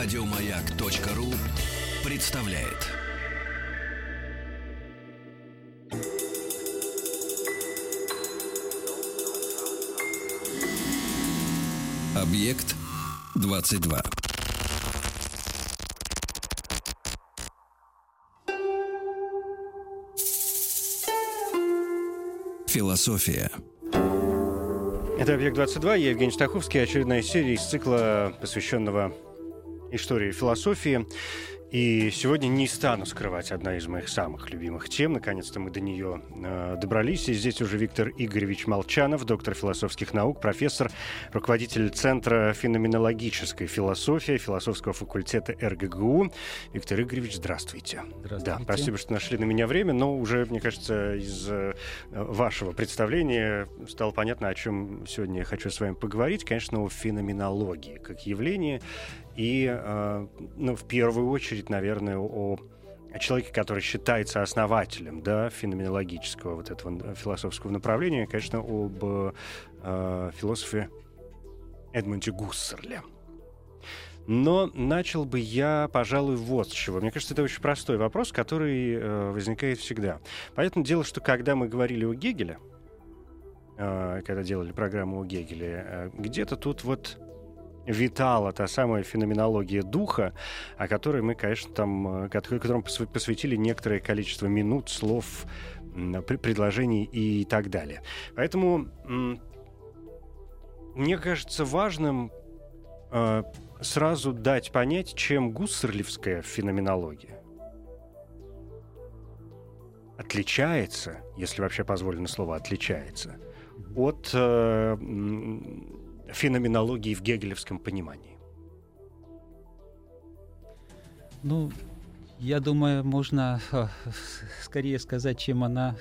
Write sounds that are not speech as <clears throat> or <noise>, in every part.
Радиомаяк.ру представляет. Объект 22. Философия. Это «Объект-22», я Евгений Стаховский, очередная серия из цикла, посвященного истории философии. И сегодня не стану скрывать одна из моих самых любимых тем. Наконец-то мы до нее э, добрались. И здесь уже Виктор Игоревич Молчанов, доктор философских наук, профессор, руководитель Центра феноменологической философии философского факультета РГГУ. Виктор Игоревич, здравствуйте. Здравствуйте. Да, спасибо, что нашли на меня время. Но уже, мне кажется, из э, вашего представления стало понятно, о чем сегодня я хочу с вами поговорить. Конечно, о феноменологии как явлении и, э, ну, в первую очередь, наверное, о человеке, который считается основателем да, феноменологического вот этого философского направления, конечно, об э, философе Эдмунде Гуссерле. Но начал бы я, пожалуй, вот с чего. Мне кажется, это очень простой вопрос, который э, возникает всегда. Понятное дело, что когда мы говорили о Гегеле, э, когда делали программу о Гегеле, э, где-то тут вот витала та самая феноменология духа, о которой мы, конечно, там, э, которым посвятили некоторое количество минут, слов, предложений и так далее. Поэтому мне кажется важным э, сразу дать понять, чем гуссерлевская феноменология отличается, если вообще позволено слово отличается, от э, феноменологии в гегелевском понимании? Ну, я думаю, можно скорее сказать, чем она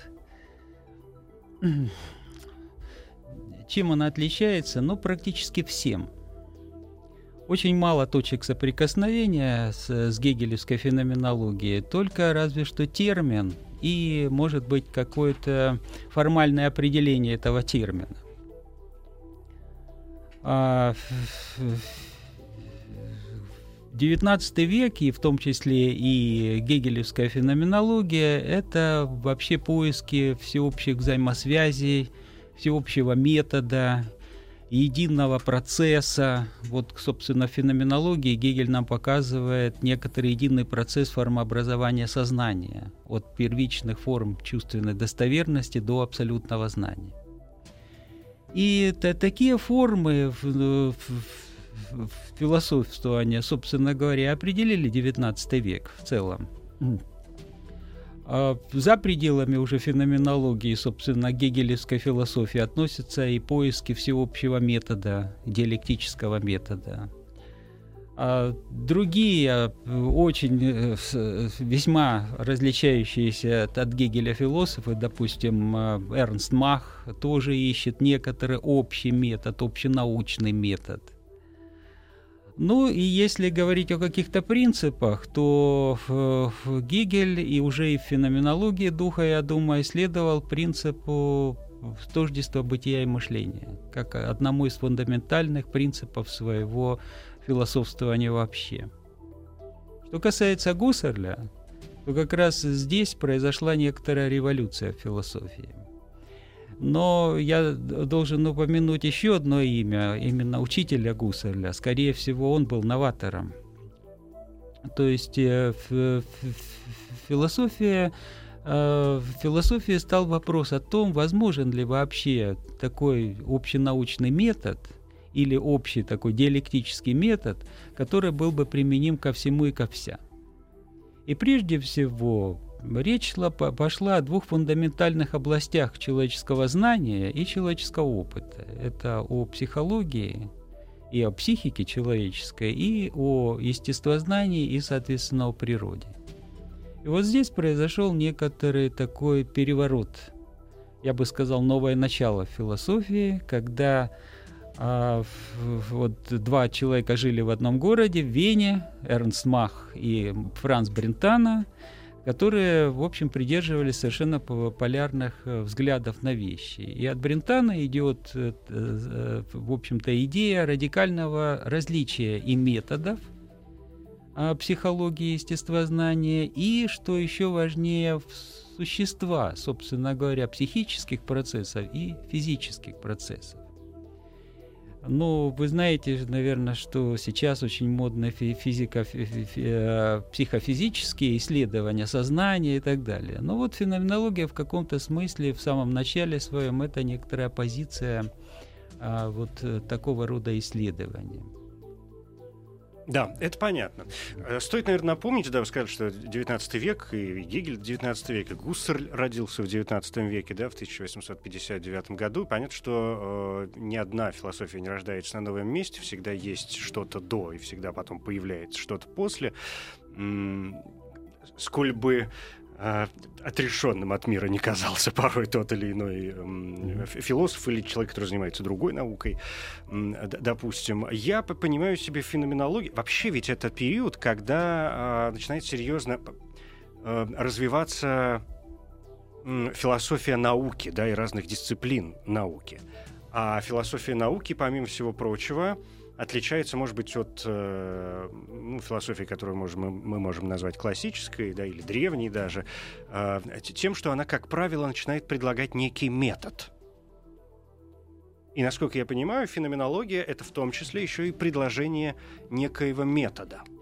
чем она отличается, ну, практически всем. Очень мало точек соприкосновения с, с гегелевской феноменологией, только разве что термин и, может быть, какое-то формальное определение этого термина. XIX а, век, и в том числе и гегелевская феноменология, это вообще поиски всеобщих взаимосвязей, всеобщего метода, единого процесса. Вот, собственно, в феноменологии Гегель нам показывает некоторый единый процесс формообразования сознания, от первичных форм чувственной достоверности до абсолютного знания. И такие формы в, в, в, в философствования, собственно говоря, определили XIX век в целом. А за пределами уже феноменологии, собственно, гегелевской философии относятся и поиски всеобщего метода, диалектического метода. А другие очень э, весьма различающиеся от Гегеля философы, допустим, э, Эрнст Мах тоже ищет некоторый общий метод, общенаучный метод. Ну и если говорить о каких-то принципах, то Гегель и уже и в феноменологии духа, я думаю, исследовал принципу тождества бытия и мышления, как одному из фундаментальных принципов своего философствования вообще. Что касается Гуссерля, то как раз здесь произошла некоторая революция в философии. Но я должен упомянуть еще одно имя, именно учителя Гуссерля. Скорее всего, он был новатором. То есть э, философия э, в философии стал вопрос о том, возможен ли вообще такой общенаучный метод – или общий такой диалектический метод, который был бы применим ко всему и ко вся. И прежде всего речь шла, пошла о двух фундаментальных областях человеческого знания и человеческого опыта. Это о психологии и о психике человеческой, и о естествознании и, соответственно, о природе. И вот здесь произошел некоторый такой переворот, я бы сказал, новое начало философии, когда а, вот два человека жили в одном городе, в Вене, Эрнст Мах и Франц Брентана, которые, в общем, придерживались совершенно полярных э, взглядов на вещи. И от Брентана идет, э, э, в общем-то, идея радикального различия и методов, а, психологии естествознания и, что еще важнее, существа, собственно говоря, психических процессов и физических процессов. Ну, вы знаете, наверное, что сейчас очень модно физика, э, психофизические исследования сознания и так далее. Но вот феноменология в каком-то смысле в самом начале своем это некоторая позиция а, вот э, такого рода исследования. Да, это понятно. Э, стоит, наверное, напомнить, да, вы сказали, что 19 век, и Гегель 19 век, и Гуссерль родился в 19 веке, да, в 1859 году. Понятно, что э, ни одна философия не рождается на новом месте, всегда есть что-то до, и всегда потом появляется что-то после. Сколь бы отрешенным от мира не казался порой тот или иной философ или человек, который занимается другой наукой, допустим. Я понимаю себе феноменологию. Вообще ведь это период, когда э, начинает серьезно э, развиваться философия науки, да, и разных дисциплин науки. А философия науки, помимо всего прочего, отличается, может быть, от э, ну, философии, которую можем, мы, мы можем назвать классической, да, или древней даже, э, тем, что она, как правило, начинает предлагать некий метод. И, насколько я понимаю, феноменология — это в том числе еще и предложение некоего метода —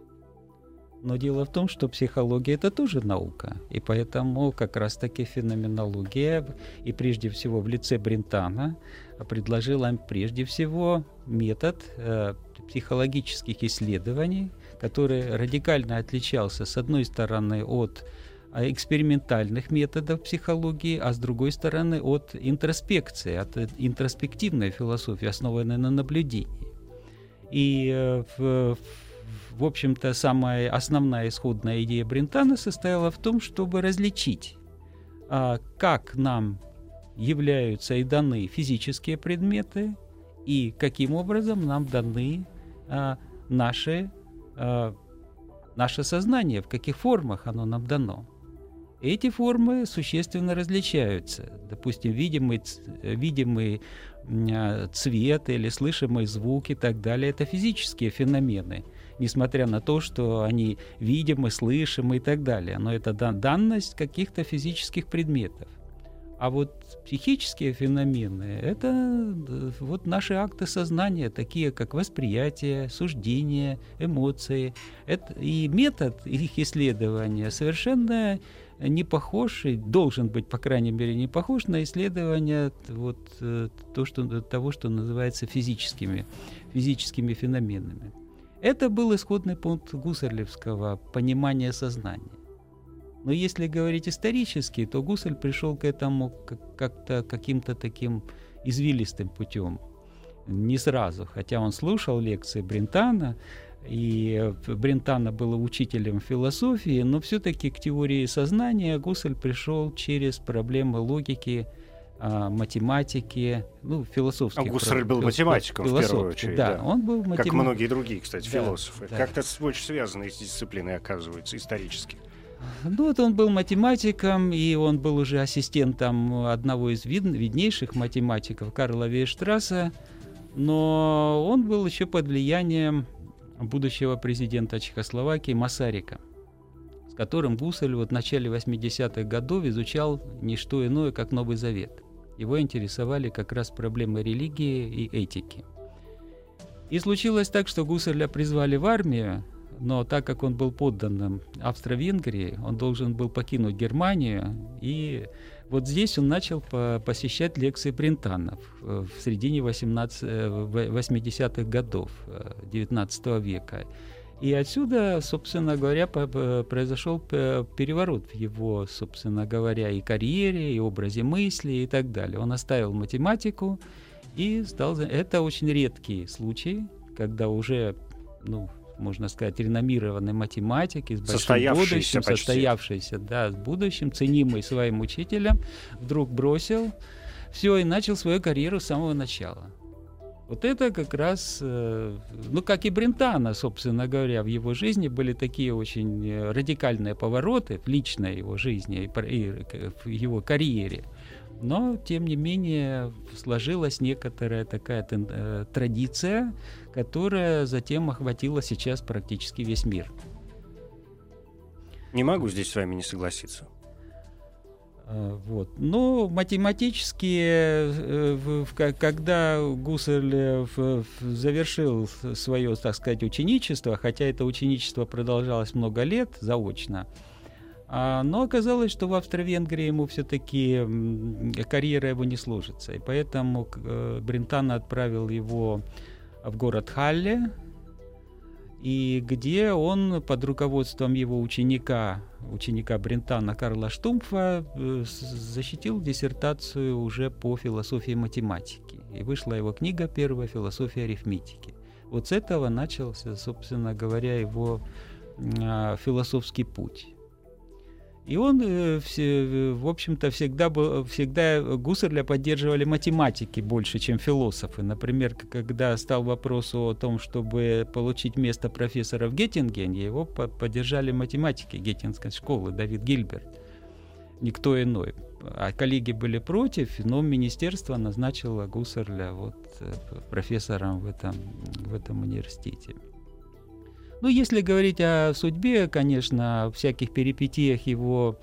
но дело в том, что психология это тоже наука. И поэтому как раз-таки феноменология, и прежде всего в лице Брентана, предложила им прежде всего метод э, психологических исследований, который радикально отличался, с одной стороны, от э, экспериментальных методов психологии, а с другой стороны от интроспекции, от интроспективной философии, основанной на наблюдении. И э, в, в общем-то, самая основная исходная идея Брентана состояла в том, чтобы различить, а, как нам являются и даны физические предметы, и каким образом нам даны а, наши, а, наше сознание, в каких формах оно нам дано. Эти формы существенно различаются. Допустим, видимый, видимый цвет или слышимый звук и так далее – это физические феномены – несмотря на то, что они видимы, слышимы и так далее. Но это данность каких-то физических предметов. А вот психические феномены — это э, вот наши акты сознания, такие как восприятие, суждение, эмоции. Это, и метод их исследования совершенно не похож, и должен быть, по крайней мере, не похож на исследование вот, э, то, что, того, что называется физическими, физическими феноменами. Это был исходный пункт гусарлевского понимания сознания. Но если говорить исторически, то Гусарль пришел к этому как-то каким-то таким извилистым путем. Не сразу, хотя он слушал лекции Брентана, и Брентана был учителем философии, но все-таки к теории сознания Гуссель пришел через проблемы логики, а, математики, ну, философских... А Гуссерль был математиком, в первую очередь. Да, да. он был математик. Как многие другие, кстати, да, философы. Да. Как-то очень связаны с дисциплиной, оказывается, исторически. Ну, вот он был математиком, и он был уже ассистентом одного из вид, виднейших математиков Карла Вейштрасса, но он был еще под влиянием будущего президента Чехословакии Масарика, с которым Гуссель вот в начале 80-х годов изучал не что иное, как Новый Завет. Его интересовали как раз проблемы религии и этики. И случилось так, что Гусарля призвали в армию, но так как он был подданным Австро-Венгрии, он должен был покинуть Германию, и вот здесь он начал по посещать лекции Брентанов в середине 18, 80-х э, годов XIX э, века. И отсюда, собственно говоря, произошел переворот в его, собственно говоря, и карьере, и образе мысли и так далее. Он оставил математику и стал... Это очень редкий случай, когда уже, ну, можно сказать, реномированный математик с большим будущим, почти. состоявшийся, да, с будущим, ценимый своим учителем, вдруг бросил все и начал свою карьеру с самого начала. Вот это как раз, э, ну, как и Брентана, собственно говоря, в его жизни были такие очень э, радикальные повороты в личной его жизни и в его карьере. Но, тем не менее, сложилась некоторая такая э, традиция, которая затем охватила сейчас практически весь мир. Не могу здесь с вами не согласиться. А, вот. Но математически, э, когда Гуссерль завершил свое, так сказать, ученичество, хотя это ученичество продолжалось много лет заочно, а, но оказалось, что в Австро-Венгрии ему все-таки карьера его не сложится. И поэтому э, Брентано отправил его в город Халле, и где он под руководством его ученика, ученика Брентана Карла Штумфа, э, защитил диссертацию уже по философии математики. И вышла его книга первая «Философия арифметики». Вот с этого начался, собственно говоря, его а, философский путь. И он, э, все, в общем-то, всегда, был, всегда Гуссерля поддерживали математики больше, чем философы. Например, когда стал вопрос о том, чтобы получить место профессора в Геттингене, его поддержали математики Геттинской школы, Давид Гильберт, никто иной. А коллеги были против, но министерство назначило Гуссерля вот, э, профессором в этом, в этом университете. Ну, если говорить о судьбе, конечно, о всяких перипетиях его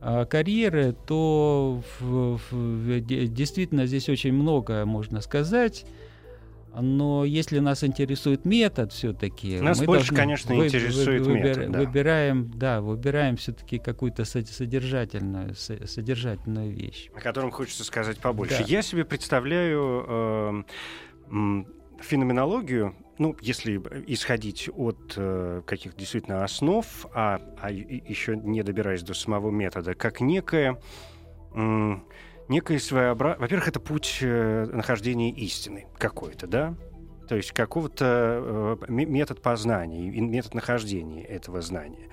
э, карьеры, то в, в, действительно здесь очень много можно сказать. Но если нас интересует метод, все-таки нас больше, конечно, вы, интересует вы, выбир, метод. Да. Выбираем, да, выбираем все-таки какую-то содержательную, содержательную вещь, о котором хочется сказать побольше. Да. Я себе представляю э, феноменологию ну, если исходить от э, каких-то действительно основ, а, а еще не добираясь до самого метода, как некое, э, некое своеобразие... Во-первых, это путь э, нахождения истины какой-то, да? То есть какого-то э, метод познания, метод нахождения этого знания,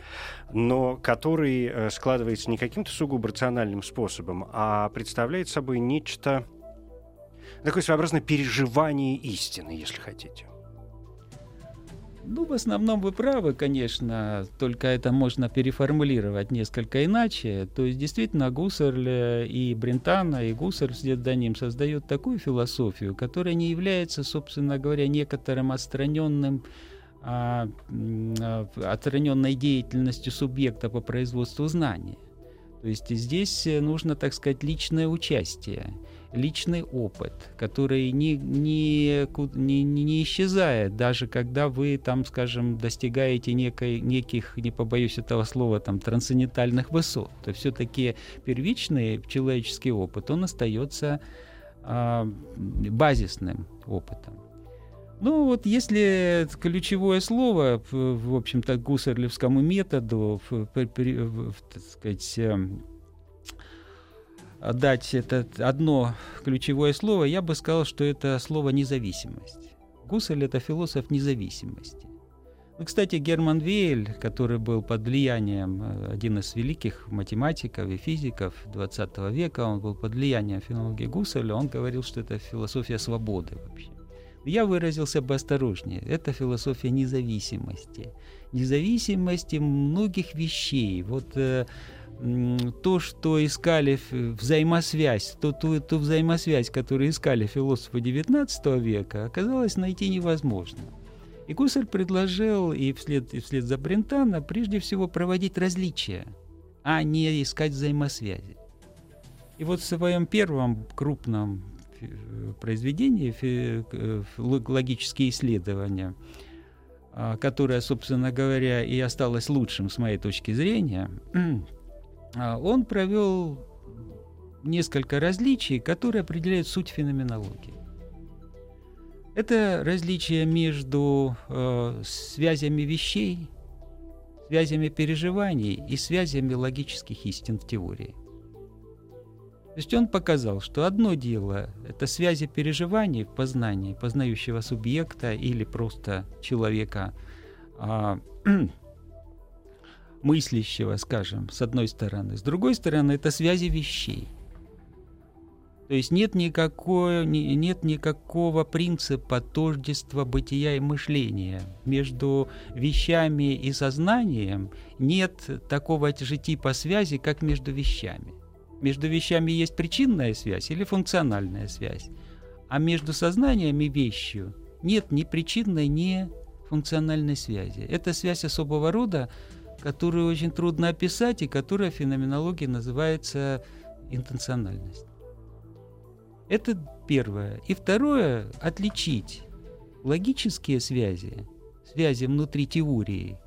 но который э, складывается не каким-то сугубо рациональным способом, а представляет собой нечто такое своеобразное переживание истины, если хотите. Ну, в основном вы правы, конечно, только это можно переформулировать несколько иначе. То есть, действительно, Гуссерль и Брентана, и Гуссерль вслед за ним создают такую философию, которая не является, собственно говоря, некоторым отстраненным а, отстраненной деятельностью субъекта по производству знания. То есть здесь нужно, так сказать, личное участие личный опыт, который не, не, не, не исчезает, даже когда вы там, скажем, достигаете некой, неких, не побоюсь этого слова, там, трансцендентальных высот. То все-таки первичный человеческий опыт, он остается а, базисным опытом. Ну вот если ключевое слово, в общем-то, гусарлевскому методу, в, в, в, так сказать, эм, дать это одно ключевое слово, я бы сказал, что это слово «независимость». Гуссель — это философ независимости. Ну, кстати, Герман Вейль, который был под влиянием, э, один из великих математиков и физиков XX века, он был под влиянием филологии Гусселя, он говорил, что это философия свободы вообще. Я выразился бы осторожнее. Это философия независимости. Независимости многих вещей. Вот э, то, что искали взаимосвязь, то, ту, ту взаимосвязь, которую искали философы XIX века, оказалось найти невозможно. И Гуссель предложил, и вслед, и вслед за Брентано, прежде всего проводить различия, а не искать взаимосвязи. И вот в своем первом крупном произведении «Логические исследования», а, которое, собственно говоря, и осталось лучшим с моей точки зрения, он провел несколько различий, которые определяют суть феноменологии. Это различие между э, связями вещей, связями переживаний и связями логических истин в теории. То есть он показал, что одно дело – это связи переживаний в познании познающего субъекта или просто человека, а, <clears throat> мыслящего, скажем, с одной стороны. С другой стороны, это связи вещей. То есть нет никакого, нет никакого принципа тождества бытия и мышления. Между вещами и сознанием нет такого же типа связи, как между вещами. Между вещами есть причинная связь или функциональная связь. А между сознанием и вещью нет ни причинной, ни функциональной связи. Это связь особого рода, которую очень трудно описать и которая в феноменологии называется интенциональность. Это первое. И второе – отличить логические связи, связи внутри теории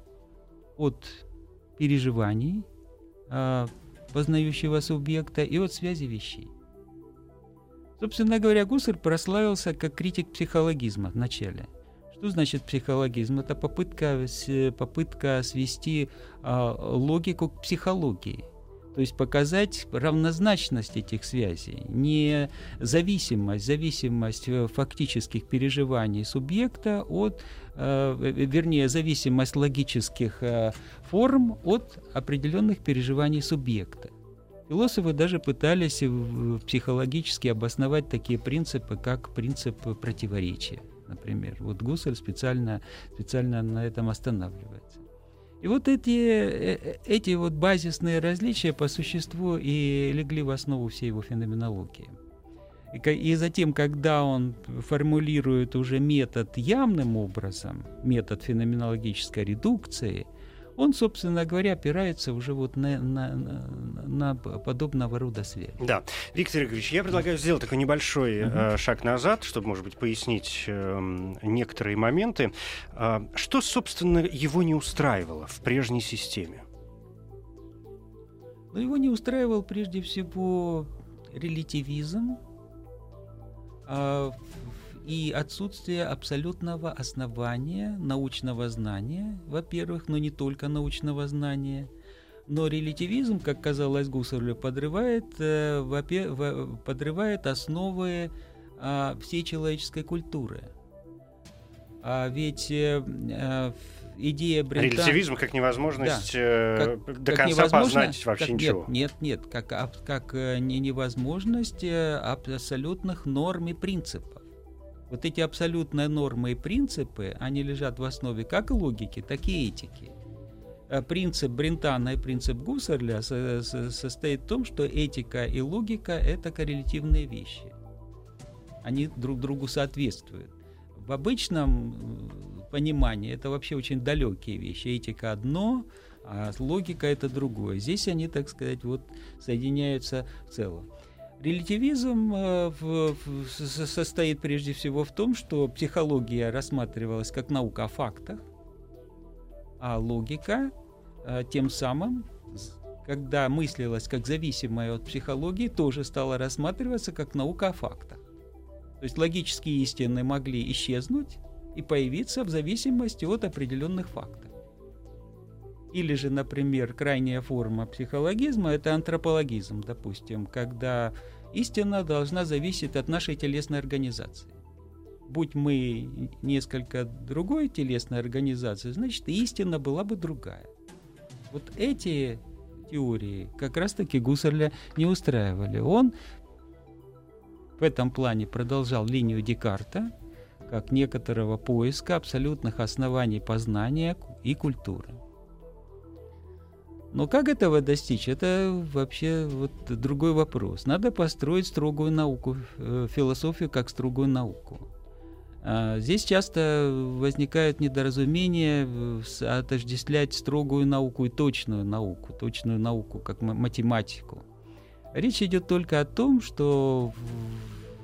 от переживаний а, познающего субъекта и от связи вещей. Собственно говоря, Гуссерль прославился как критик психологизма в начале. Что значит психологизм? Это попытка, попытка свести а, логику к психологии. То есть показать равнозначность этих связей, не зависимость, зависимость э, фактических переживаний субъекта от, э, вернее, зависимость логических э, форм от определенных переживаний субъекта. Философы даже пытались психологически обосновать такие принципы, как принцип противоречия, например. Вот Гуссель специально, специально на этом останавливается. И вот эти, э, э, эти вот базисные различия по существу и легли в основу всей его феноменологии. И затем, когда он формулирует уже метод явным образом, метод феноменологической редукции – он, собственно говоря, опирается уже вот на, на, на подобного рода связь. Да. Виктор Игоревич, я предлагаю сделать такой небольшой угу. э, шаг назад, чтобы, может быть, пояснить э, некоторые моменты. Э, что, собственно, его не устраивало в прежней системе? Ну, его не устраивал прежде всего релятивизм, а и отсутствие абсолютного основания научного знания, во-первых, но не только научного знания. Но релятивизм, как казалось Гуссерлю, подрывает, э, подрывает основы а, всей человеческой культуры. А ведь э, э, идея Брентана... Релятивизм как невозможность да, как, до как конца познать вообще как, ничего. Нет, нет, нет как, как э, невозможность абсолютных норм и принципов. Вот эти абсолютные нормы и принципы, они лежат в основе как логики, так и этики. А принцип Брентана и принцип Гуссерля состоит в том, что этика и логика – это коррелятивные вещи. Они друг другу соответствуют. В обычном понимании это вообще очень далекие вещи. Этика одно, а логика это другое. Здесь они, так сказать, вот соединяются в целом. Релятивизм э, в, в, состоит прежде всего в том, что психология рассматривалась как наука о фактах, а логика э, тем самым, когда мыслилась как зависимая от психологии, тоже стала рассматриваться как наука о фактах. То есть логические истины могли исчезнуть и появиться в зависимости от определенных фактов. Или же, например, крайняя форма психологизма – это антропологизм, допустим, когда истина должна зависеть от нашей телесной организации. Будь мы несколько другой телесной организации, значит, истина была бы другая. Вот эти теории как раз-таки Гуссерля не устраивали. Он в этом плане продолжал линию Декарта, как некоторого поиска абсолютных оснований познания и культуры. Но как этого достичь, это вообще вот другой вопрос. Надо построить строгую науку, э, философию как строгую науку. А здесь часто возникают недоразумения отождествлять строгую науку и точную науку, точную науку как математику. Речь идет только о том, что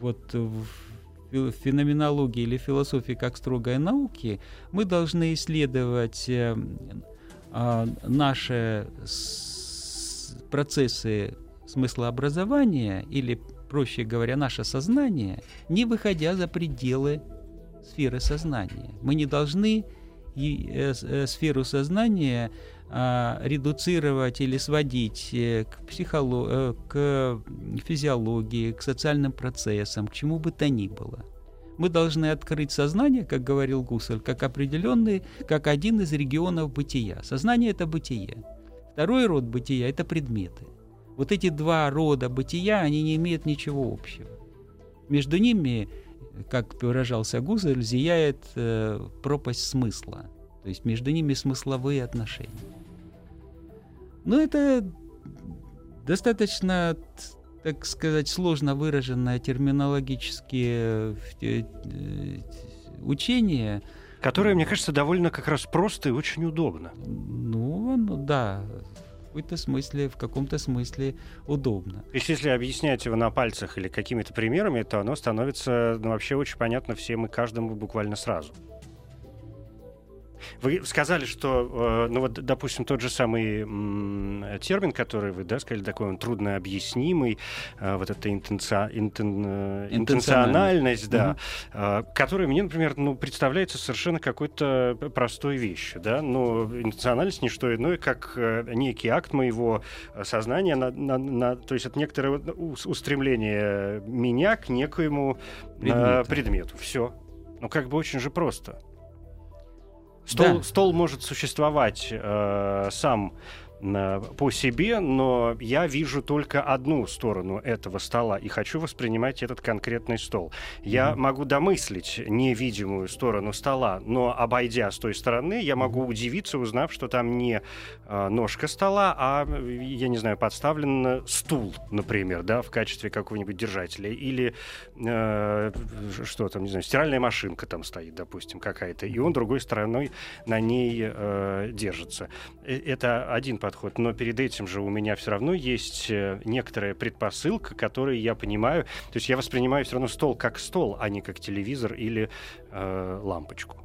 вот в феноменологии или философии как строгой науки мы должны исследовать э, наши процессы смыслообразования или, проще говоря, наше сознание, не выходя за пределы сферы сознания. Мы не должны э, э, сферу сознания э, редуцировать или сводить э, к, психолог... к физиологии, к социальным процессам, к чему бы то ни было мы должны открыть сознание, как говорил Гуссель, как определенный, как один из регионов бытия. Сознание – это бытие. Второй род бытия – это предметы. Вот эти два рода бытия, они не имеют ничего общего. Между ними, как выражался Гуссель, зияет э, пропасть смысла. То есть между ними смысловые отношения. Но это достаточно так сказать, сложно выраженное терминологические э, э, учения. Которое, мне кажется, довольно как раз просто и очень удобно. Ну, да, в каком-то смысле, в каком-то смысле удобно. То есть, если объяснять его на пальцах или какими-то примерами, то оно становится ну, вообще очень понятно всем и каждому буквально сразу. Вы сказали, что, э, ну вот, допустим, тот же самый термин, который вы, да, сказали, такой он трудно объяснимый, э, вот эта интенци... интен... Э, интенциональность, да, угу. который мне, например, ну, представляется совершенно какой-то простой вещью, да, но интенциональность не что иное, как некий акт моего сознания, на, на, на, то есть это некоторое устремление меня к некоему предмету. предмету. Все. Ну, как бы очень же просто. Стол, да. стол может существовать э, сам по себе, но я вижу только одну сторону этого стола и хочу воспринимать этот конкретный стол. Я mm-hmm. могу домыслить невидимую сторону стола, но обойдя с той стороны, я могу mm-hmm. удивиться, узнав, что там не э, ножка стола, а, я не знаю, подставлен стул, например, да, в качестве какого-нибудь держателя. Или э, что там, не знаю, стиральная машинка там стоит, допустим, какая-то, и он другой стороной на ней э, держится. Э, это один подход но перед этим же у меня все равно есть э, некоторая предпосылка, которую я понимаю. То есть я воспринимаю все равно стол как стол, а не как телевизор или э, лампочку.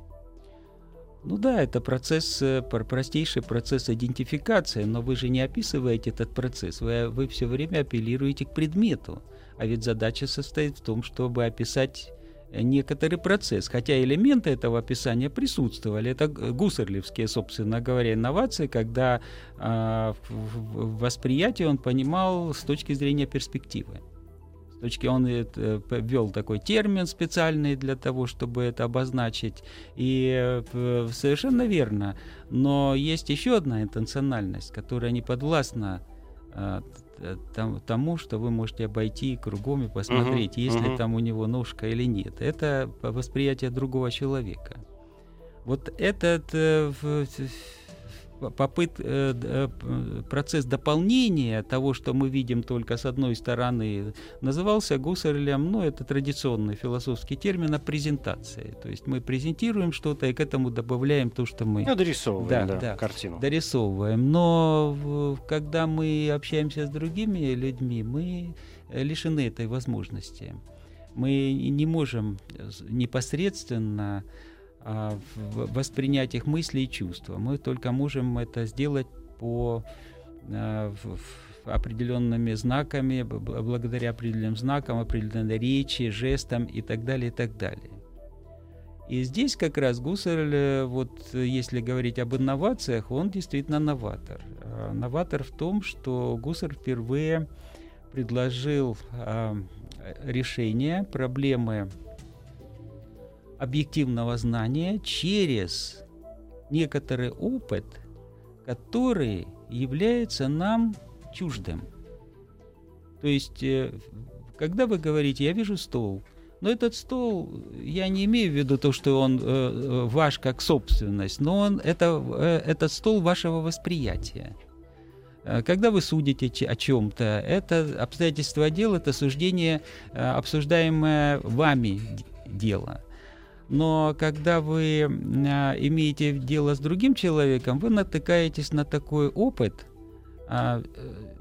Ну да, это процесс, э, простейший процесс идентификации, но вы же не описываете этот процесс, вы, вы все время апеллируете к предмету. А ведь задача состоит в том, чтобы описать некоторый процесс, хотя элементы этого описания присутствовали. Это гусарлевские, собственно говоря, инновации, когда э, в восприятии он понимал с точки зрения перспективы. С точки он это, ввел такой термин специальный для того, чтобы это обозначить. И э, совершенно верно. Но есть еще одна интенциональность, которая не подвластна э, Э, тому, что вы можете обойти кругом и посмотреть, uh-huh, есть uh-huh. ли там у него ножка или нет. Это восприятие другого человека. Вот этот э, попыт, э, э, процесс дополнения того, что мы видим только с одной стороны, назывался Гуссерлем, ну, это традиционный философский термин, о презентации. То есть мы презентируем что-то и к этому добавляем то, что мы... Ну, дорисовываем, да, да, да, картину. Дорисовываем. Но когда мы общаемся с другими людьми, мы лишены этой возможности. Мы не можем непосредственно а, воспринять их мысли и чувства. Мы только можем это сделать по а, определенными знаками, благодаря определенным знакам, определенной речи, жестам и так далее, и так далее. И здесь как раз Гуссерль, э, вот если говорить об инновациях, он действительно новатор. А, новатор в том, что Гуссерль впервые предложил решение проблемы объективного знания через некоторый опыт, который является нам чуждым. То есть, э, когда вы говорите, я вижу стол, но этот стол, я не имею в виду то, что он э, э ваш как собственность, но он, это, э, этот стол вашего восприятия. Э, когда вы судите о чем-то, это обстоятельство дела, это суждение, обсуждаемое вами дело. Но когда вы а, имеете дело с другим человеком, вы натыкаетесь на такой опыт, а, э,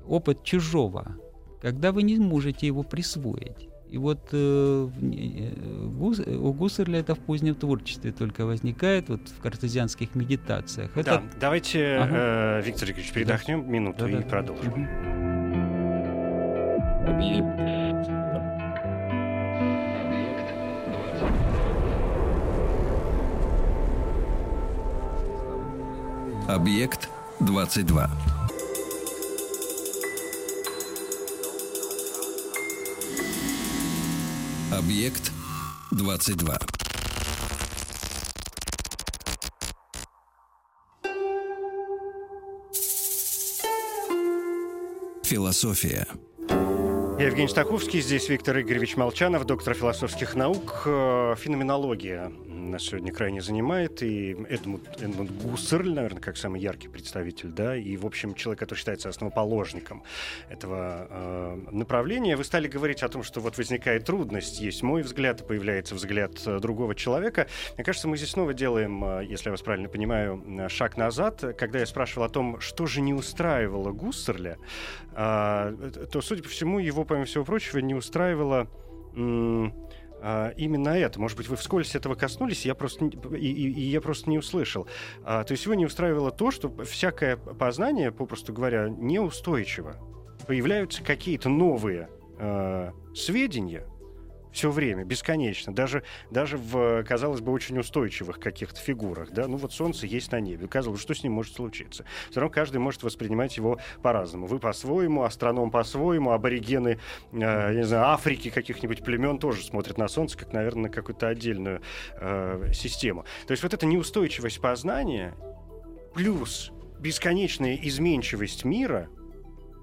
опыт чужого, когда вы не можете его присвоить. И вот э, э Гус, у Гуссерля это в позднем творчестве только возникает, вот в картезианских медитациях. Это... Да, давайте, ага. э, Виктор Игоревич, передохнем да. минуту да, и да. продолжим. Угу. Объект 22. Объект 22. Философия. Евгений Стаховский, здесь Виктор Игоревич Молчанов, доктор философских наук, э, феноменология нас сегодня крайне занимает, и Эдмунд, Эдмунд Гуссерль, наверное, как самый яркий представитель, да, и, в общем, человек, который считается основоположником этого э, направления. Вы стали говорить о том, что вот возникает трудность, есть мой взгляд, появляется взгляд э, другого человека. Мне кажется, мы здесь снова делаем, э, если я вас правильно понимаю, шаг назад. Когда я спрашивал о том, что же не устраивало Гуссерля, э, то, судя по всему, его, помимо всего прочего, не устраивало а, именно это. Может быть, вы вскользь этого коснулись, я просто, и, и, и я просто не услышал. А, то есть его не устраивало то, что всякое познание, попросту говоря, неустойчиво. Появляются какие-то новые а, сведения, все время, бесконечно, даже, даже в, казалось бы, очень устойчивых каких-то фигурах, да, ну вот Солнце есть на небе, казалось, что с ним может случиться. Все равно каждый может воспринимать его по-разному. Вы по-своему, астроном по-своему, аборигены, э, я не знаю, Африки каких-нибудь племен тоже смотрят на Солнце, как, наверное, на какую-то отдельную э, систему. То есть вот эта неустойчивость познания плюс бесконечная изменчивость мира,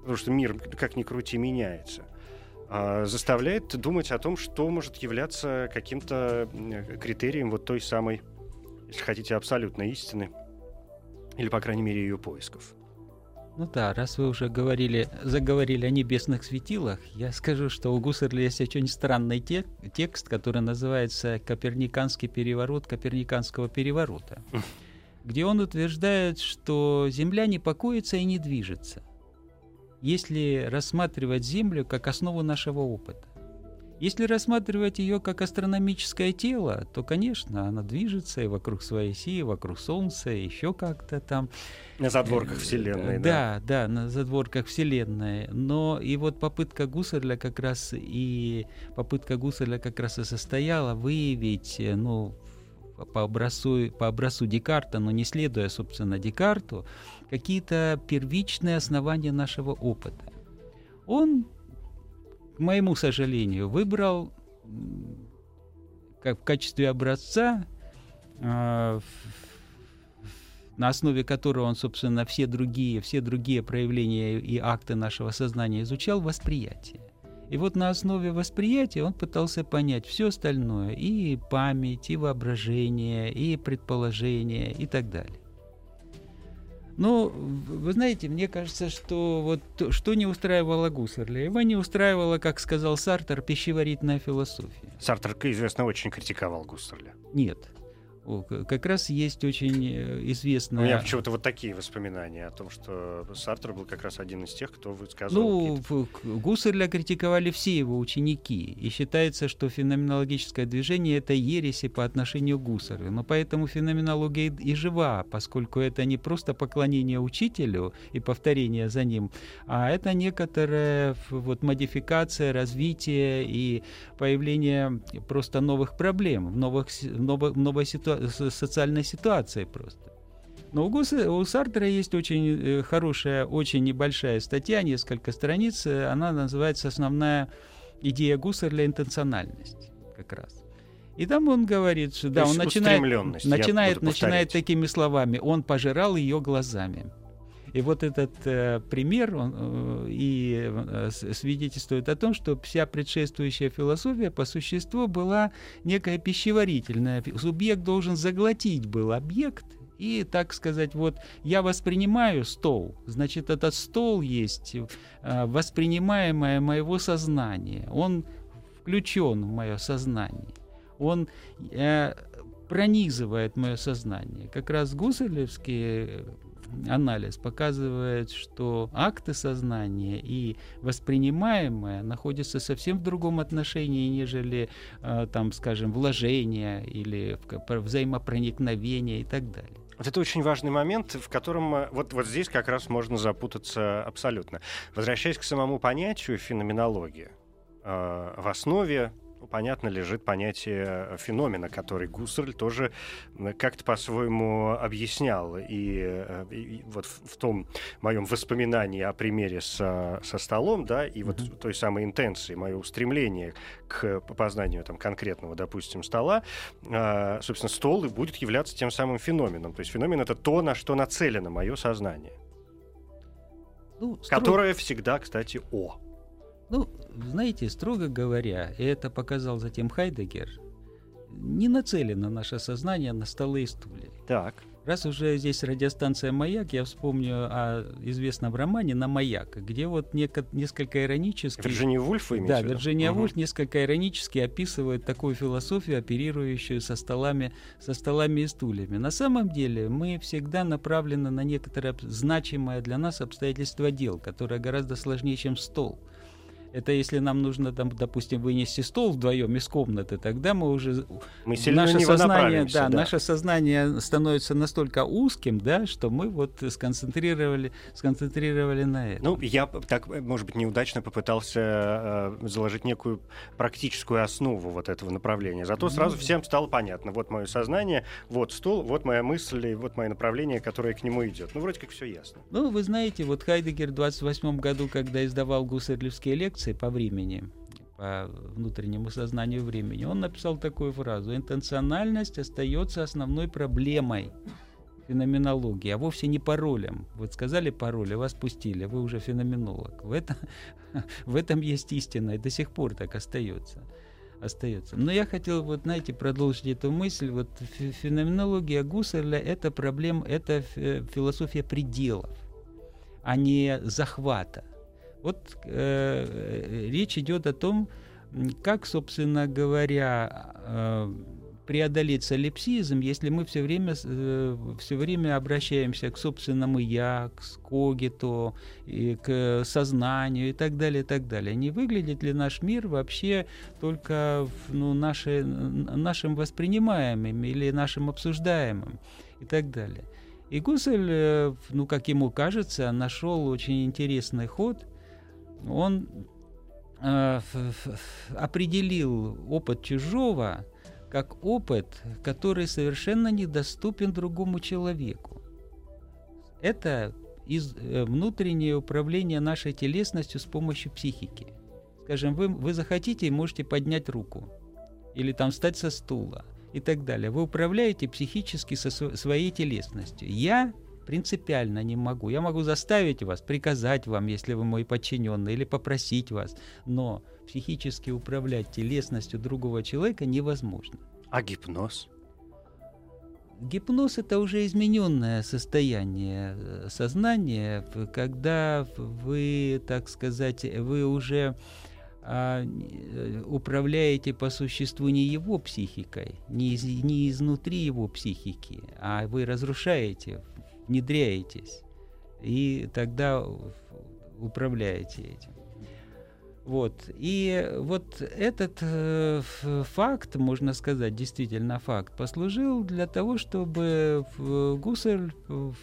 потому что мир, как ни крути, меняется – заставляет думать о том, что может являться каким-то критерием вот той самой, если хотите, абсолютной истины, или, по крайней мере, ее поисков. Ну да, раз вы уже говорили, заговорили о небесных светилах, я скажу, что у Гуссерля есть очень странный тек текст, который называется «Коперниканский переворот Коперниканского переворота», где он утверждает, что Земля не покоится и не движется – если рассматривать Землю как основу нашего опыта. Если рассматривать ее как астрономическое тело, то, конечно, она движется и вокруг своей оси, и вокруг Солнца, и еще как-то там. На задворках Вселенной, да? Да, да, на задворках Вселенной. Но и вот попытка Гуссерля как раз и попытка Гуссерля как раз и состояла выявить, ну, по образцу, по образцу Декарта, но не следуя, собственно, Декарту, какие-то первичные основания нашего опыта. Он, к моему сожалению, выбрал как в качестве образца, э, на основе которого он, собственно, все другие, все другие проявления и акты нашего сознания изучал, восприятие. И вот на основе восприятия он пытался понять все остальное, и память, и воображение, и предположение, и так далее. Ну, вы знаете, мне кажется, что вот что не устраивало Гуссерля, его не устраивало, как сказал Сартер, пищеварительная философия. Сартер, известно, очень критиковал Гуссерля. Нет как раз есть очень э, известная... У меня почему-то вот такие воспоминания о том, что Сартер был как раз один из тех, кто высказывал... Ну, Гусарля критиковали все его ученики, и считается, что феноменологическое движение — это ереси по отношению к Гусарлю. Но поэтому феноменология и жива, поскольку это не просто поклонение учителю и повторение за ним, а это некоторая вот модификация, развитие и появление просто новых проблем, в, новых, в новой, новой ситуации социальной ситуацией просто. Но у, Гуса, у Сартера есть очень э, хорошая, очень небольшая статья, несколько страниц. Она называется «Основная идея Гуссерля – интенциональность» как раз. И там он говорит, что да, он начинает, начинает, начинает такими словами. Он пожирал ее глазами. И вот этот э, пример он, э, и э, свидетельствует о том, что вся предшествующая философия по существу была некая пищеварительная. Субъект должен заглотить был объект, и, так сказать, вот я воспринимаю стол, значит, этот стол есть э, воспринимаемое моего сознания. Он включен в мое сознание. Он э, пронизывает мое сознание. Как раз гусаревские анализ показывает, что акты сознания и воспринимаемое находятся совсем в другом отношении, нежели, э, там, скажем, вложение или взаимопроникновение и так далее. Вот это очень важный момент, в котором э, вот, вот здесь как раз можно запутаться абсолютно. Возвращаясь к самому понятию феноменологии, э, в основе понятно, лежит понятие феномена, который Гуссерль тоже как-то по-своему объяснял. И, э, и вот в, в том моем воспоминании о примере со, со столом, да, и вот mm-hmm. той самой интенции, мое устремление к познанию там, конкретного, допустим, стола, э, собственно, стол и будет являться тем самым феноменом. То есть феномен — это то, на что нацелено мое сознание. Ну. Которое всегда, кстати, «о». Ну, знаете, строго говоря, и это показал затем Хайдегер, не нацелено наше сознание на столы и стулья. Так. Раз уже здесь радиостанция «Маяк», я вспомню о известном романе «На маяк», где вот неко- несколько иронически... Вирджиния Вульф Да, имеете виду? Вирджиния Мгм. Вульф несколько иронически описывает такую философию, оперирующую со столами, со столами и стульями. На самом деле мы всегда направлены на некоторое значимое для нас обстоятельство дел, которое гораздо сложнее, чем стол. Это если нам нужно, там, допустим, вынести стол вдвоем из комнаты, тогда мы уже Мы сильно на наше сознание, да, да. наше сознание становится настолько узким, да, что мы вот сконцентрировали, сконцентрировали на этом. Ну, я так, может быть, неудачно попытался э, заложить некую практическую основу вот этого направления. Зато Ну сразу да. всем стало понятно. Вот мое сознание, вот стол, вот моя мысль, и вот мое направление, которое к нему идет. Ну, вроде как все ясно. Ну, вы знаете, вот Хайдегер в 28 году, когда издавал гусарлевские лекции по времени, по внутреннему сознанию времени, он написал такую фразу «Интенциональность остается основной проблемой феноменологии, а вовсе не паролем. Вот сказали пароль, а вас пустили, вы уже феноменолог. В этом, <laughs> в этом есть истина, и до сих пор так остается. остается. Но я хотел, вот, знаете, продолжить эту мысль. Вот фе- феноменология Гуссерля — это проблема, это философия пределов, а не захвата. Вот э, э, речь идет о том, как, собственно говоря, э, преодолеть солипсизм, если мы все время, все время обращаемся к собственному я, к скогиту, и к сознанию и так далее, и так далее. Не выглядит ли наш мир вообще только ну, наши, нашим воспринимаемым или нашим обсуждаемым и так далее. И Гуссель, э, ну, как ему кажется, нашел очень интересный ход. Он э, определил опыт чужого как опыт, который совершенно недоступен другому человеку. Это из, э, внутреннее управление нашей телесностью с помощью психики. Скажем, вы, вы захотите и можете поднять руку, или там встать со стула, и так далее. Вы управляете психически со св- своей телесностью. Я принципиально не могу. Я могу заставить вас, приказать вам, если вы мой подчиненный, или попросить вас. Но психически управлять телесностью другого человека невозможно. А гипноз? Гипноз это уже измененное состояние э, сознания, когда вы, так сказать, вы уже а, э, управляете по существу не его психикой, не, из- не изнутри его психики, а вы разрушаете, внедряетесь, и тогда управляете этим. Вот. И вот этот э, факт, можно сказать, действительно факт, послужил для того, чтобы Гуссель, в-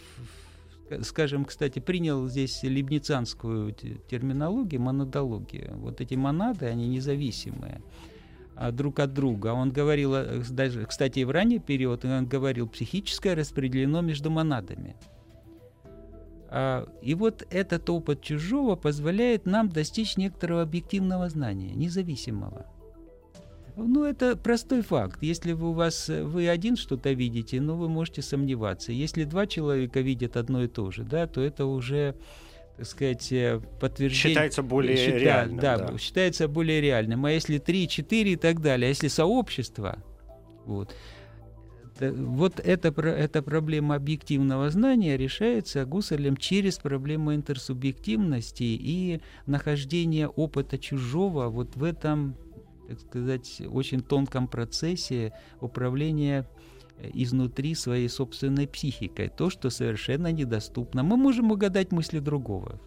в- скажем, кстати, принял здесь либницанскую те- терминологию, монадологию. Вот эти монады, они независимые друг от друга. Он говорил, э, даже, кстати, и в ранний период он говорил, психическое распределено между монадами. А, И вот этот опыт чужого позволяет нам достичь некоторого объективного знания, независимого. Ну, это простой факт. Если вы у вас э, вы один что-то видите, ну, вы можете сомневаться. Если два человека видят одно и то же, да, то это уже, так сказать, э, подтверждение. Считается более Счита- реальным. Да, да. считается более реальным. А если три, четыре и так далее, а если сообщество, вот, вот эта, эта проблема объективного знания решается Гусарлем через проблему интерсубъективности и нахождения опыта чужого вот в этом, так сказать, очень тонком процессе управления изнутри своей собственной психикой. То, что совершенно недоступно. Мы можем угадать мысли другого.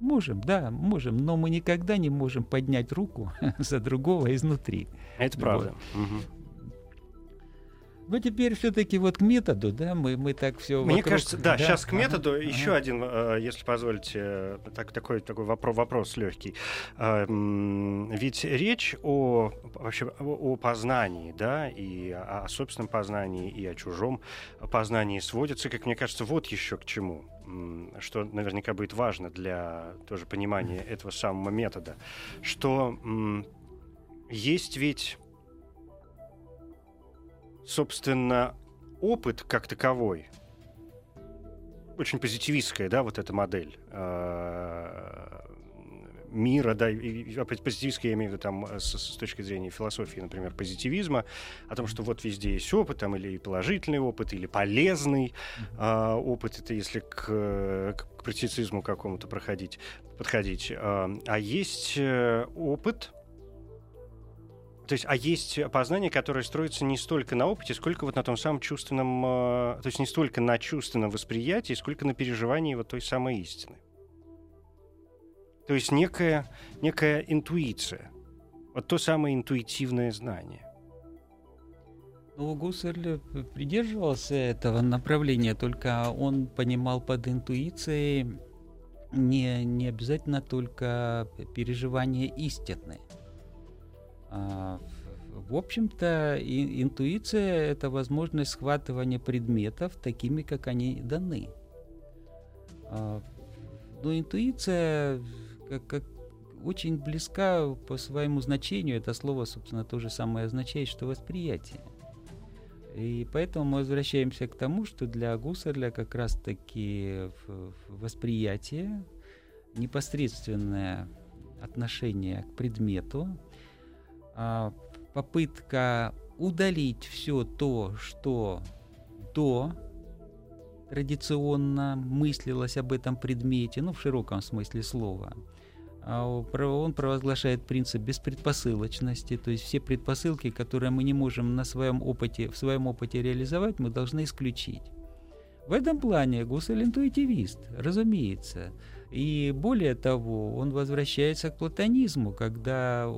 Можем, да, можем, но мы никогда не можем поднять руку <laughs> за другого изнутри. Это правда. Мгм. Ну, теперь все-таки вот к методу, да, мы, мы так все Мне кажется, да, сейчас к ага, методу ага. еще один, э, если позволите, э, так, такой, такой вопро- вопрос легкий. М, Ведь речь о вообще о, познании, да, и о, собственном познании, и о чужом познании сводится, как мне кажется, вот еще к чему, что наверняка будет важно для тоже понимания этого самого метода, что есть ведь собственно, опыт как таковой, очень позитивистская, да, вот эта модель э, мира, да, и, и позитивистское я имею в виду там с, с точки зрения философии, например, позитивизма, о том, что вот везде есть опыт, там или положительный опыт, или полезный э, опыт, это если к, к, к практицизму какому-то проходить, подходить. Э, а есть э, опыт, то есть, а есть познание, которое строится не столько на опыте, сколько вот на том самом чувственном, э, то есть не столько на чувственном восприятии, сколько на переживании вот той самой истины. То есть некая, некая интуиция, вот то самое интуитивное знание. Ну, Гусарль придерживался этого направления, только он понимал под интуицией не, не обязательно только переживание истины. А, в общем-то, интуиция — это возможность схватывания предметов такими, как они даны. А, но интуиция как, как очень близка по своему значению. Это слово, собственно, то же самое означает, что восприятие. И поэтому мы возвращаемся к тому, что для Гусарля как раз-таки восприятие, непосредственное отношение к предмету, попытка удалить все то, что до традиционно мыслилось об этом предмете, ну, в широком смысле слова. А он провозглашает принцип беспредпосылочности, то есть все предпосылки, которые мы не можем на своем опыте, в своем опыте реализовать, мы должны исключить. В этом плане Гуссель интуитивист, разумеется. И более того, он возвращается к платонизму, когда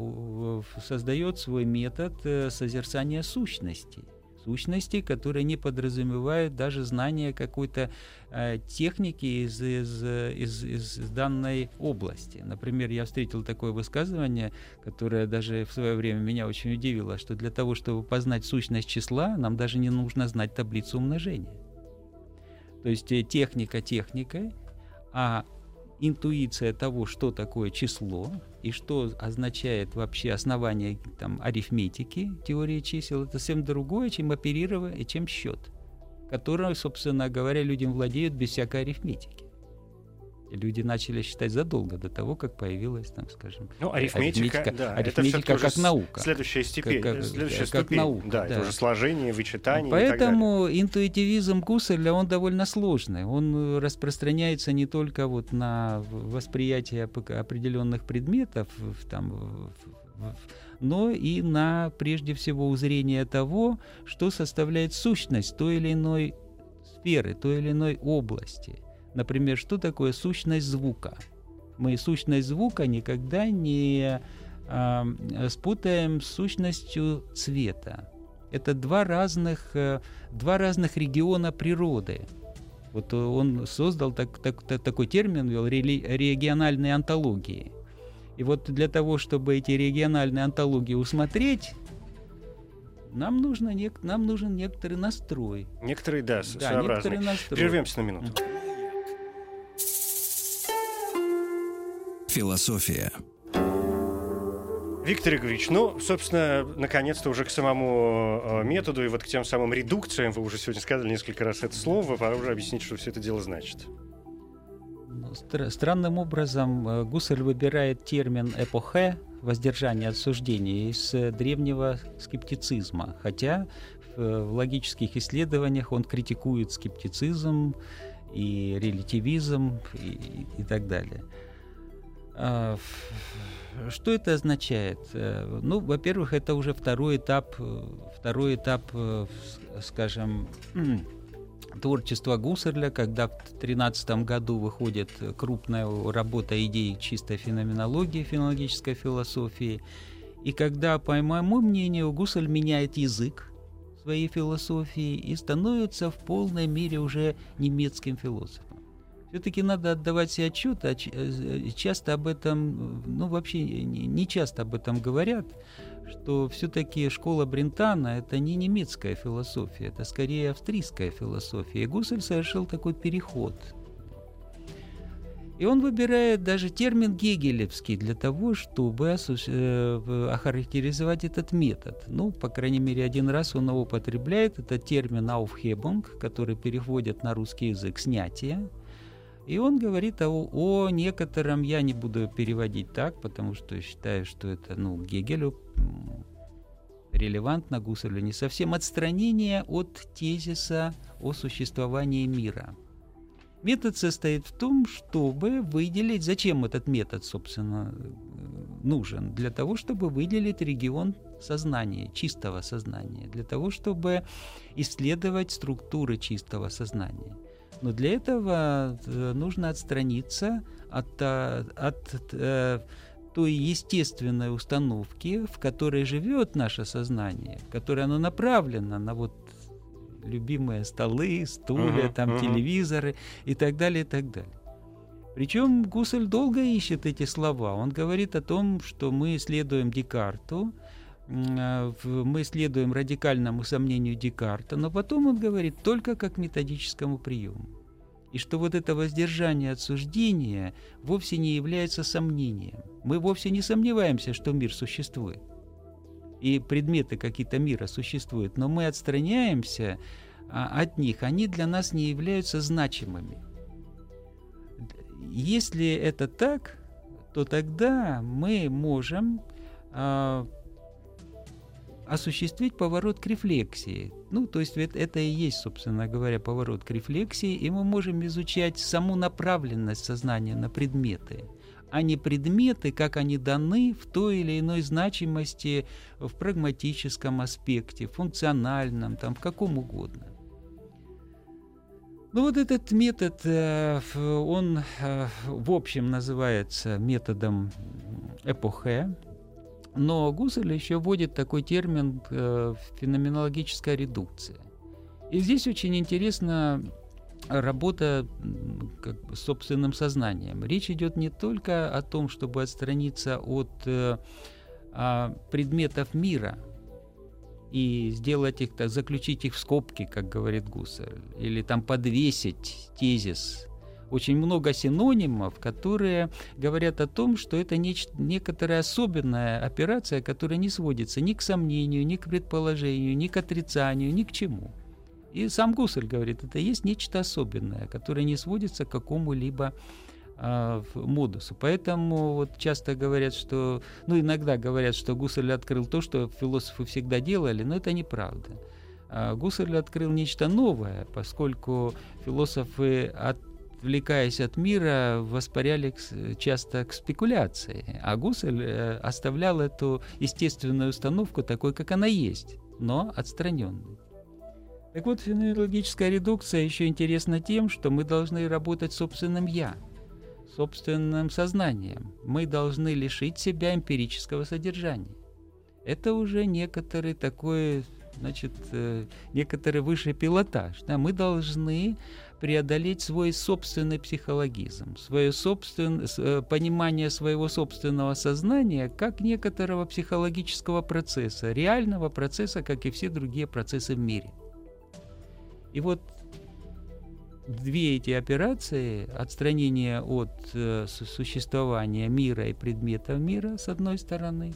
создает свой метод э, созерцания сущности. Сущности, которые не подразумевают даже знание какой-то э, техники из, из, из, из данной области. Например, я встретил такое высказывание, которое даже в свое время меня очень удивило, что для того, чтобы познать сущность числа, нам даже не нужно знать таблицу умножения. То есть э, техника техникой, а интуиция того, что такое число и что означает вообще основание там, арифметики, теории чисел, это совсем другое, чем оперирование, чем счет, которым, собственно говоря, людям владеют без всякой арифметики. Люди начали считать задолго до того, как появилась, там, скажем, ну, арифметика, арифметика, да, арифметика это как наука. Следующая степень, как, следующая как ступень. наука. Да, да, это уже сложение, вычитание. Поэтому интуитивизм Гусселя, он довольно сложный. Он распространяется не только вот на восприятие определенных предметов, там, но и на, прежде всего, узрение того, что составляет сущность той или иной сферы, той или иной области – Например, что такое сущность звука? Мы сущность звука никогда не э, спутаем с сущностью цвета. Это два разных, э, два разных региона природы. Вот он создал так, так, так, такой термин, вел региональные антологии. И вот для того, чтобы эти региональные антологии усмотреть, нам, нужно нек- нам нужен некоторый настрой. Некоторый, да, да некоторый настрой. Прервемся на минуту. Философия. Виктор Игоревич, ну, собственно, наконец-то уже к самому э, методу и вот к тем самым редукциям, вы уже сегодня сказали несколько раз это слово, пора уже объяснить, что все это дело значит. Ну, стр- странным образом э, Гуссель выбирает термин «эпохе», воздержание от суждения, из э, древнего скептицизма, хотя в, в логических исследованиях он критикует скептицизм и релятивизм и, и, и так далее. А, что это означает? Э, ну, во-первых, это уже второй этап, э, второй этап, э, скажем, <clears throat> творчества Гуссерля, когда в 2013 году выходит крупная работа идей чистой феноменологии, фенологической философии. И когда, по моему мнению, Гуссель меняет язык своей философии и становится в полной мере уже немецким философом все-таки надо отдавать себе отчет, а э, часто об этом, ну вообще не часто об этом говорят, что все-таки школа Брентана это не немецкая философия, это скорее австрийская философия. И Гуссель совершил такой переход. И он выбирает даже термин гегелевский для того, чтобы э, охарактеризовать этот метод. Ну, по крайней мере, один раз он его употребляет. Это термин «aufhebung», который переводит на русский язык «снятие». И он говорит о, о некотором, я не буду переводить так, потому что считаю, что это ну, Гегелю релевантно, Гусарлю не совсем, отстранение от тезиса о существовании мира. Метод состоит в том, чтобы выделить, зачем этот метод, собственно, нужен? Для того, чтобы выделить регион сознания, чистого сознания, для того, чтобы исследовать структуры чистого сознания. Но для этого э, нужно отстраниться от, э, от, э, той естественной установки, в которой живет наше сознание, в которой оно направлено на вот любимые столы, стулья, uh-huh, там uh-huh. телевизоры и так далее, и так далее. Причем Гуссель долго ищет эти слова. Он говорит о том, что мы следуем Декарту, мы следуем радикальному сомнению Декарта, но потом он говорит только как методическому приему. И что вот это воздержание от суждения вовсе не является сомнением. Мы вовсе не сомневаемся, что мир существует. И предметы какие-то мира существуют, но мы отстраняемся а, от них, они для нас не являются значимыми. Если это так, то тогда мы можем а, осуществить поворот к рефлексии. Ну, то есть это, и есть, собственно говоря, поворот к рефлексии, и мы можем изучать саму направленность сознания на предметы, а не предметы, как они даны в той или иной значимости в прагматическом аспекте, функциональном, там, в каком угодно. Ну вот этот метод, э, он э, в общем называется методом эпохе, но Гуссель еще вводит такой термин э, феноменологическая редукция. И здесь очень интересна работа как бы, с собственным сознанием. Речь идет не только о том, чтобы отстраниться от э, а, предметов мира и сделать их, так, заключить их в скобки, как говорит Гуссель, или там подвесить тезис очень много синонимов, которые говорят о том, что это нечто, некоторая особенная операция, которая не сводится ни к сомнению, ни к предположению, ни к отрицанию, ни к чему. И сам Гуссель говорит, это есть нечто особенное, которое не сводится к какому-либо э, модусу. Поэтому вот часто говорят, что, ну иногда говорят, что Гуссель открыл то, что философы всегда делали, но это неправда. А Гуссель открыл нечто новое, поскольку философы от отвлекаясь от мира, воспаряли часто к спекуляции. А Гуссель э, оставлял эту естественную установку такой, как она есть, но отстраненной. Так вот, феноменологическая редукция еще интересна тем, что мы должны работать собственным «я», собственным сознанием. Мы должны лишить себя эмпирического содержания. Это уже некоторый такой, значит, э, некоторый высший пилотаж. Да? Мы должны преодолеть свой собственный психологизм, свое собственное э, понимание своего собственного сознания как некоторого психологического процесса, реального процесса, как и все другие процессы в мире. И вот две эти операции, отстранение от э, существования мира и предметов мира, с одной стороны,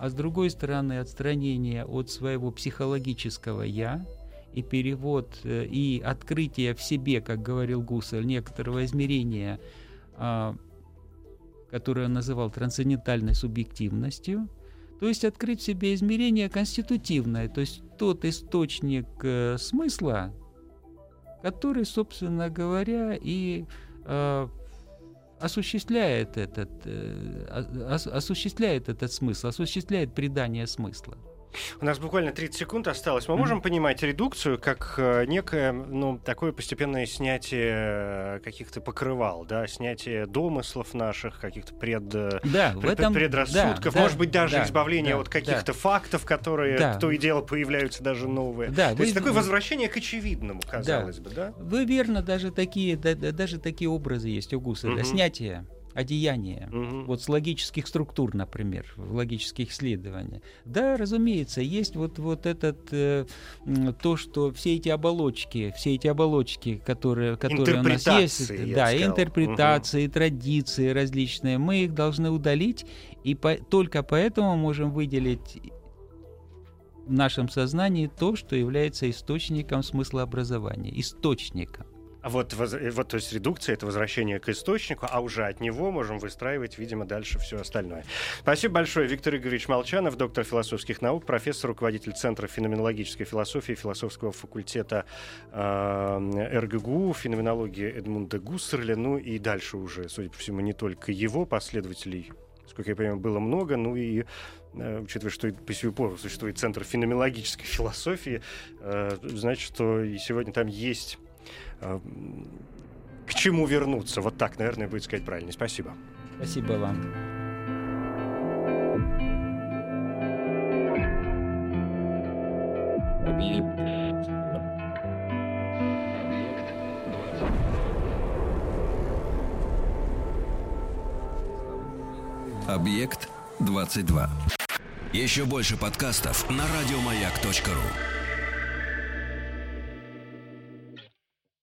а с другой стороны отстранение от своего психологического «я», и перевод, э, и открытие в себе, как говорил Гуссель, некоторого измерения, а, которое он называл трансцендентальной субъективностью, то есть открыть в себе измерение конститутивное, то есть тот источник э, смысла, который, собственно говоря, и э, осуществляет этот, осуществляет этот смысл, осуществляет придание смысла. У нас буквально 30 секунд осталось. Мы можем понимать редукцию как э, некое, ну, такое постепенное снятие э, каких-то покрывал, да, снятие домыслов наших, каких-то пред, э, да, пред, этом, предрассудков, да, может быть, даже да, избавление да, от каких-то да. фактов, которые да. то и дело появляются даже новые. Да, то вы... есть такое возвращение к очевидному, казалось да. бы, да? Вы верно, даже такие, да, даже такие образы есть у Гусселя. Угу. Снятие одеяния, угу. вот с логических структур, например, в логических исследованиях. Да, разумеется, есть вот, вот этот, э, то, что все эти оболочки, все эти оболочки, которые, которые у нас есть, да, сказал. интерпретации, угу. традиции различные, мы их должны удалить, и по, только поэтому можем выделить в нашем сознании то, что является источником смыслообразования, источником. А вот, э, вот, то есть редукция — это возвращение к источнику, а уже от него можем выстраивать, видимо, дальше все остальное. Спасибо большое. Виктор Игоревич Молчанов, доктор философских наук, профессор, руководитель Центра феноменологической философии философского факультета э, РГГУ, феноменологии Эдмунда Гуссерля, ну и дальше уже, судя по всему, не только его последователей сколько я понимаю, было много, ну и э, учитывая, что по сию пору существует Центр феноменологической философии, э, значит, что и сегодня там есть к чему вернуться. Вот так, наверное, будет сказать правильно. Спасибо. Спасибо вам. Объект 22. Еще больше подкастов на радиомаяк.ру.